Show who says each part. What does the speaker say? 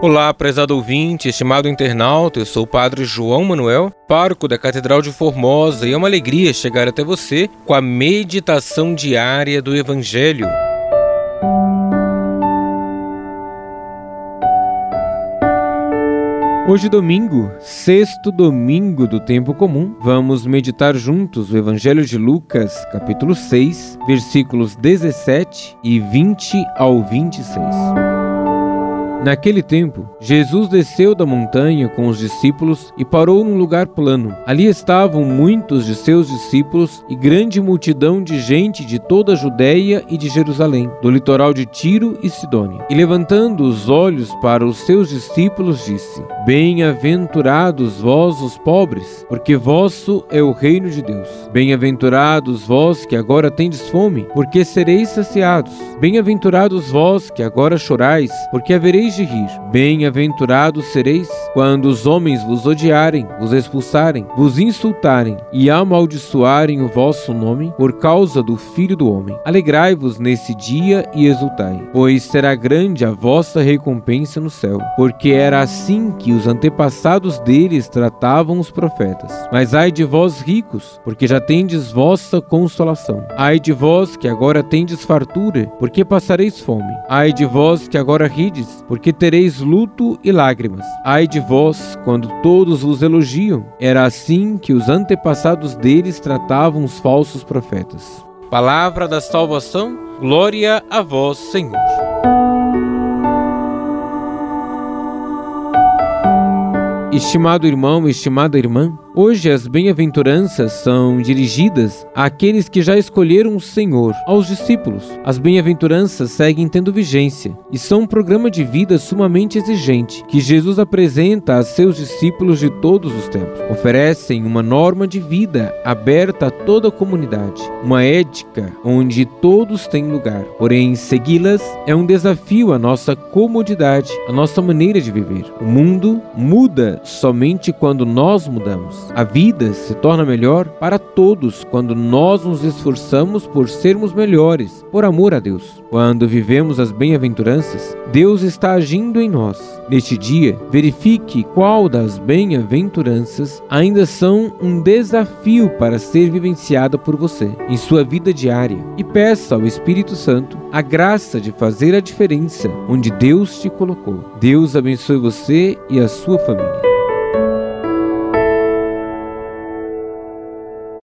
Speaker 1: Olá, prezado ouvinte, estimado internauta, eu sou o Padre João Manuel, pároco da Catedral de Formosa, e é uma alegria chegar até você com a meditação diária do Evangelho. Hoje, domingo, sexto domingo do tempo comum, vamos meditar juntos o Evangelho de Lucas, capítulo 6, versículos 17 e 20 ao 26. Naquele tempo, Jesus desceu da montanha com os discípulos e parou num lugar plano. Ali estavam muitos de seus discípulos e grande multidão de gente de toda a Judéia e de Jerusalém, do litoral de Tiro e Sidônia. E levantando os olhos para os seus discípulos, disse: Bem-aventurados vós os pobres, porque vosso é o reino de Deus. Bem-aventurados vós que agora tendes fome, porque sereis saciados. Bem-aventurados vós que agora chorais, porque havereis de rir. Bem-aventurados sereis quando os homens vos odiarem, vos expulsarem, vos insultarem e amaldiçoarem o vosso nome por causa do Filho do Homem. Alegrai-vos nesse dia e exultai, pois será grande a vossa recompensa no céu, porque era assim que os antepassados deles tratavam os profetas. Mas ai de vós ricos, porque já tendes vossa consolação. Ai de vós que agora tendes fartura, porque passareis fome. Ai de vós que agora rides, porque tereis luto e lágrimas. Ai de vós, quando todos vos elogiam. Era assim que os antepassados deles tratavam os falsos profetas. Palavra da salvação, glória a vós, Senhor. Estimado irmão, estimada irmã, Hoje as bem-aventuranças são dirigidas àqueles que já escolheram o Senhor, aos discípulos. As bem-aventuranças seguem tendo vigência e são um programa de vida sumamente exigente que Jesus apresenta a seus discípulos de todos os tempos. Oferecem uma norma de vida aberta a toda a comunidade, uma ética onde todos têm lugar. Porém, segui-las é um desafio à nossa comodidade, à nossa maneira de viver. O mundo muda somente quando nós mudamos. A vida se torna melhor para todos quando nós nos esforçamos por sermos melhores, por amor a Deus. Quando vivemos as bem-aventuranças, Deus está agindo em nós. Neste dia, verifique qual das bem-aventuranças ainda são um desafio para ser vivenciada por você em sua vida diária e peça ao Espírito Santo a graça de fazer a diferença onde Deus te colocou. Deus abençoe você e a sua família.